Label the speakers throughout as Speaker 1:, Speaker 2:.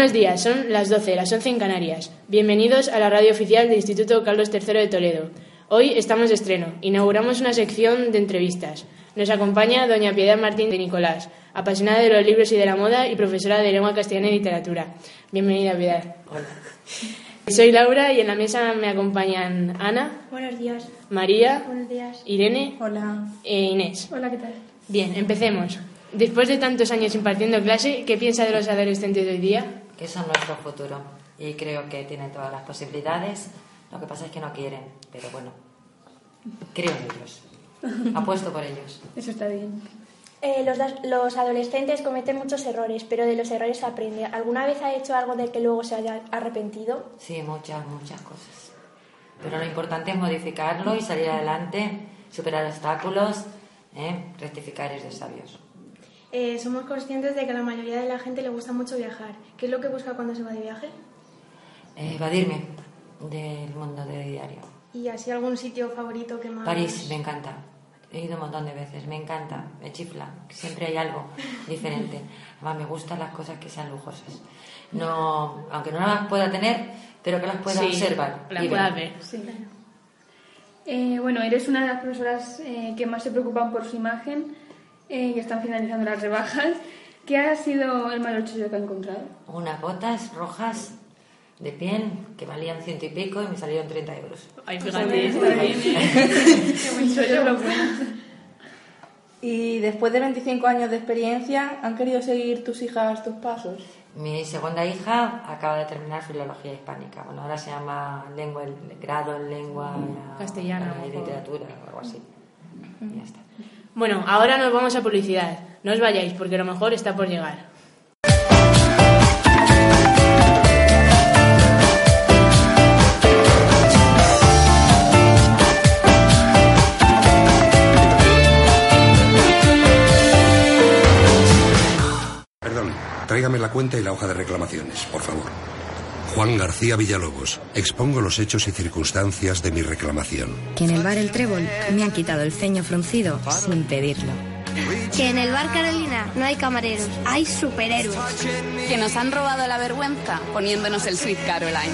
Speaker 1: Buenos días, son las 12, las 11 en Canarias. Bienvenidos a la radio oficial del Instituto Carlos III de Toledo. Hoy estamos de estreno. Inauguramos una sección de entrevistas. Nos acompaña doña Piedad Martín de Nicolás, apasionada de los libros y de la moda y profesora de lengua castellana y literatura. Bienvenida, Piedad.
Speaker 2: Hola.
Speaker 1: Soy Laura y en la mesa me acompañan Ana,
Speaker 3: Buenos días.
Speaker 1: María,
Speaker 3: Buenos días.
Speaker 1: Irene
Speaker 3: Hola.
Speaker 1: e Inés.
Speaker 3: Hola, ¿qué tal?
Speaker 1: Bien, empecemos. Después de tantos años impartiendo clase, ¿qué piensa de los adolescentes de hoy día?
Speaker 2: Que son nuestro futuro y creo que tienen todas las posibilidades. Lo que pasa es que no quieren, pero bueno, creo en ellos. Apuesto por ellos.
Speaker 3: Eso está bien.
Speaker 4: Eh, los, los adolescentes cometen muchos errores, pero de los errores se aprende. ¿Alguna vez ha hecho algo del que luego se haya arrepentido?
Speaker 2: Sí, muchas, muchas cosas. Pero lo importante es modificarlo y salir adelante, superar obstáculos, ¿eh? rectificar es de sabios.
Speaker 3: Eh, somos conscientes de que a la mayoría de la gente le gusta mucho viajar. ¿Qué es lo que busca cuando se va de viaje?
Speaker 2: Eh, evadirme del mundo de diario.
Speaker 3: ¿Y así algún sitio favorito que más...?
Speaker 2: París, me encanta. He ido un montón de veces, me encanta, me chifla. Siempre hay algo diferente. Además, me gustan las cosas que sean lujosas. No, aunque no las pueda tener, pero que las pueda
Speaker 1: Sí,
Speaker 2: observar.
Speaker 1: la
Speaker 2: y
Speaker 1: pueda ver.
Speaker 5: Sí. Eh, bueno, eres una de las profesoras eh, que más se preocupan por su imagen eh, y están finalizando las rebajas. ¿Qué ha sido el mayor chollo que ha encontrado?
Speaker 2: Unas botas rojas de piel que valían ciento y pico y me salieron 30 euros.
Speaker 1: Ay, fíjate,
Speaker 5: Está bien. Qué buen chollo, lo bueno.
Speaker 6: Y después de 25 años de experiencia, ¿han querido seguir tus hijas tus pasos?
Speaker 2: Mi segunda hija acaba de terminar filología hispánica. Bueno, ahora se llama lengua, grado en lengua
Speaker 1: Castellana,
Speaker 2: y literatura o algo así. Y ya está.
Speaker 1: Bueno, ahora nos vamos a publicidad. No os vayáis porque lo mejor está por llegar.
Speaker 7: Perdón, tráigame la cuenta y la hoja de reclamaciones, por favor. Juan García Villalobos. Expongo los hechos y circunstancias de mi reclamación.
Speaker 8: Que en el bar El Trébol me han quitado el ceño fruncido sin pedirlo.
Speaker 9: Que en el bar Carolina no hay camareros, hay superhéroes.
Speaker 10: Que nos han robado la vergüenza poniéndonos el Sweet Caroline.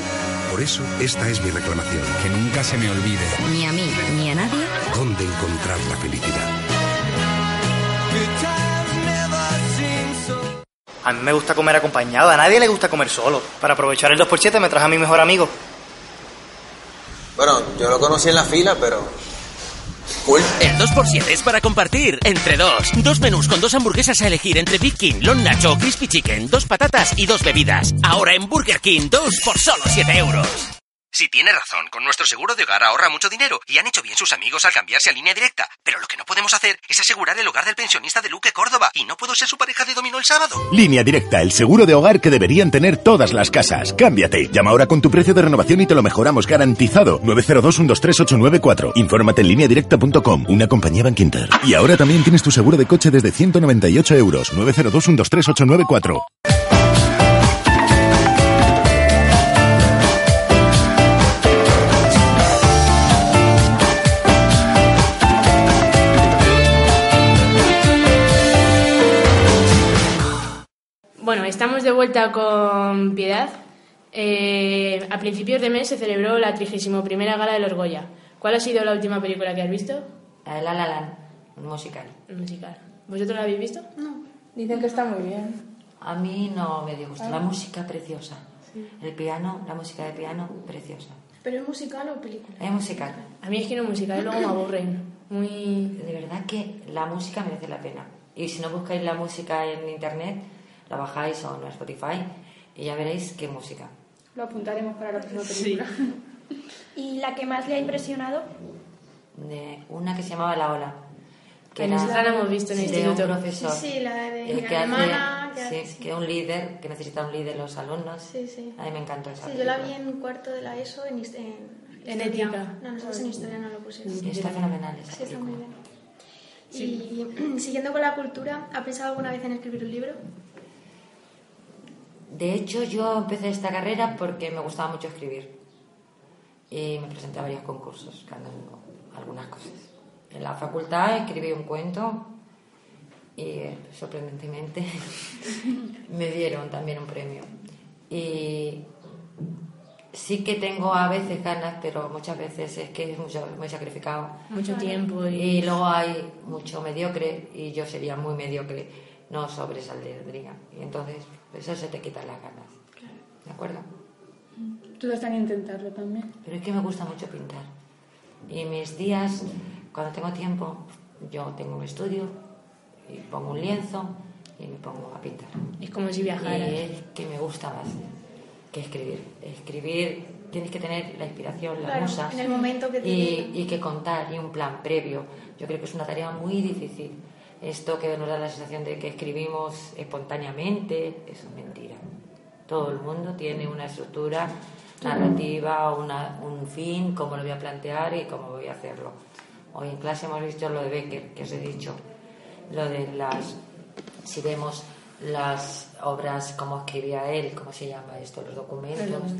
Speaker 7: Por eso, esta es mi reclamación.
Speaker 11: Que nunca se me olvide.
Speaker 8: Ni a mí ni a nadie.
Speaker 7: ¿Dónde encontrar la felicidad?
Speaker 12: A mí me gusta comer acompañado, a nadie le gusta comer solo. Para aprovechar el 2x7 me traje a mi mejor amigo.
Speaker 13: Bueno, yo lo conocí en la fila, pero... Cool.
Speaker 14: El 2x7 es para compartir entre dos. Dos menús con dos hamburguesas a elegir entre Big King, Long Nacho, Crispy Chicken, dos patatas y dos bebidas. Ahora en Burger King, dos por solo 7 euros. Sí, tiene razón. Con nuestro seguro de hogar ahorra mucho dinero y han hecho bien sus amigos al cambiarse a línea directa. Pero lo que no podemos hacer es asegurar el hogar del pensionista de Luque Córdoba. Y no puedo ser su pareja de dominó el sábado.
Speaker 15: Línea directa, el seguro de hogar que deberían tener todas las casas. Cámbiate. Llama ahora con tu precio de renovación y te lo mejoramos garantizado. 902-123-894. Infórmate en lineadirecta.com, una compañía Bankinter. Y ahora también tienes tu seguro de coche desde 198 euros. 902-123-894.
Speaker 1: Bueno, estamos de vuelta con Piedad. Eh, a principios de mes se celebró la 31 Gala de los Goya. ¿Cuál ha sido la última película que has visto?
Speaker 2: La de La La Land, un musical.
Speaker 1: El musical. ¿Vosotros la habéis visto?
Speaker 6: No. Dicen que está muy bien.
Speaker 2: A mí no me dio gusto.
Speaker 6: Ah.
Speaker 2: La música preciosa. El piano, la música de piano, preciosa.
Speaker 3: ¿Pero es musical o película?
Speaker 2: Es musical.
Speaker 1: A mí es que no musical luego me aburren. Muy...
Speaker 2: De verdad que la música merece la pena. Y si no buscáis la música en internet, la bajáis o en Spotify y ya veréis qué música.
Speaker 5: Lo apuntaremos para la próxima película.
Speaker 4: ¿Y la que más le ha impresionado?
Speaker 2: De una que se llamaba La Ola. Que
Speaker 1: En la hemos visto en el
Speaker 2: de
Speaker 1: instituto.
Speaker 2: un profesor.
Speaker 3: Sí, sí, la de
Speaker 2: el que
Speaker 3: hermana,
Speaker 2: hace,
Speaker 3: que
Speaker 2: sí, que es un líder, que necesita un líder los alumnos.
Speaker 3: Sí, sí.
Speaker 2: A mí me encantó esa
Speaker 3: Sí, yo la vi
Speaker 2: película.
Speaker 3: en cuarto de la ESO en, en,
Speaker 1: En ética.
Speaker 3: No, nosotros en historia no lo pusimos.
Speaker 2: Y está fenomenal esa
Speaker 3: Sí, está muy bien.
Speaker 1: Sí.
Speaker 3: Y siguiendo con la cultura, ¿ha pensado alguna vez en escribir un libro?
Speaker 2: De hecho, yo empecé esta carrera porque me gustaba mucho escribir. Y me presenté a varios concursos, ganando algunas cosas. En la facultad escribí un cuento y sorprendentemente me dieron también un premio. Y sí que tengo a veces ganas, pero muchas veces es que es mucho, muy sacrificado.
Speaker 1: Mucho tiempo y-
Speaker 2: Y luego hay mucho mediocre y yo sería muy mediocre, no sobresaldría. Y entonces pues eso se te quita las ganas. ¿De acuerdo?
Speaker 5: Todos están a intentarlo también.
Speaker 2: Pero es que me gusta mucho pintar. Y mis días, cuando tengo tiempo, yo tengo un estudio y pongo un lienzo y me pongo a pintar.
Speaker 1: Es como si viajaras.
Speaker 2: Y es que me gusta más que escribir. Escribir tienes que tener la inspiración, la
Speaker 3: Claro,
Speaker 2: musa.
Speaker 3: en el momento que te
Speaker 2: y, y que contar y un plan previo. Yo creo que es una tarea muy difícil. Esto que nos da la sensación de que escribimos espontáneamente, eso es mentira. Todo el mundo tiene una estructura narrativa, una, un fin, cómo lo voy a plantear y cómo voy a hacerlo. Hoy en clase hemos visto lo de Becker, que os he dicho, lo de las, si vemos las obras, cómo escribía él, cómo se llama esto, los documentos,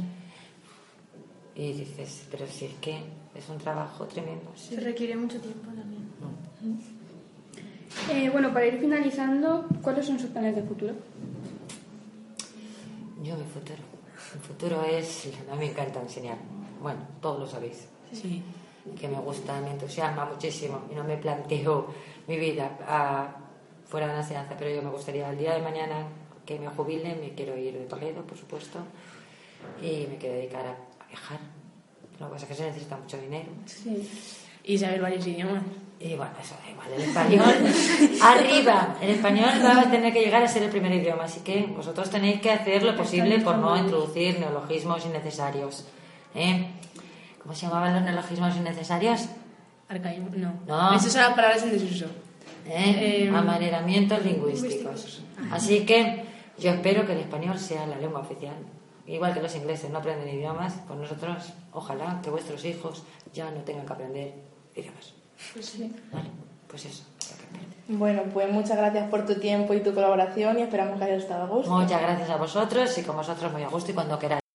Speaker 2: y dices, pero si es que es un trabajo tremendo.
Speaker 3: Se requiere mucho tiempo también.
Speaker 5: Eh, bueno, para ir finalizando, ¿cuáles son sus planes de futuro?
Speaker 2: Yo mi futuro, mi futuro es, a mí me encanta enseñar, bueno, todos lo sabéis.
Speaker 1: Sí.
Speaker 2: que me gusta, me entusiasma muchísimo y no me planteo mi vida ah, fuera de la enseñanza, pero yo me gustaría el día de mañana que me jubile, me quiero ir de Toledo, por supuesto, y me quiero dedicar a, a viajar. Lo que pasa es que se necesita mucho dinero.
Speaker 5: Sí.
Speaker 1: Y saber varios idiomas.
Speaker 2: Y bueno, eso da igual, el español, arriba, el español va a tener que llegar a ser el primer idioma, así que vosotros tenéis que hacer lo posible por no introducir neologismos innecesarios. ¿eh? ¿Cómo se llamaban los neologismos innecesarios?
Speaker 1: Arcaísmo, no.
Speaker 2: No.
Speaker 1: Esas son las palabras en desuso.
Speaker 2: ¿eh?
Speaker 1: Eh,
Speaker 2: Amaneramientos lingüísticos. Así que yo espero que el español sea la lengua oficial. Igual que los ingleses no aprenden idiomas, pues nosotros, ojalá que vuestros hijos ya no tengan que aprender idiomas.
Speaker 5: Pues sí.
Speaker 2: Vale, pues eso.
Speaker 6: Bueno, pues muchas gracias por tu tiempo y tu colaboración y esperamos que haya estado a gusto.
Speaker 2: Muchas gracias a vosotros y con vosotros muy a gusto y cuando queráis.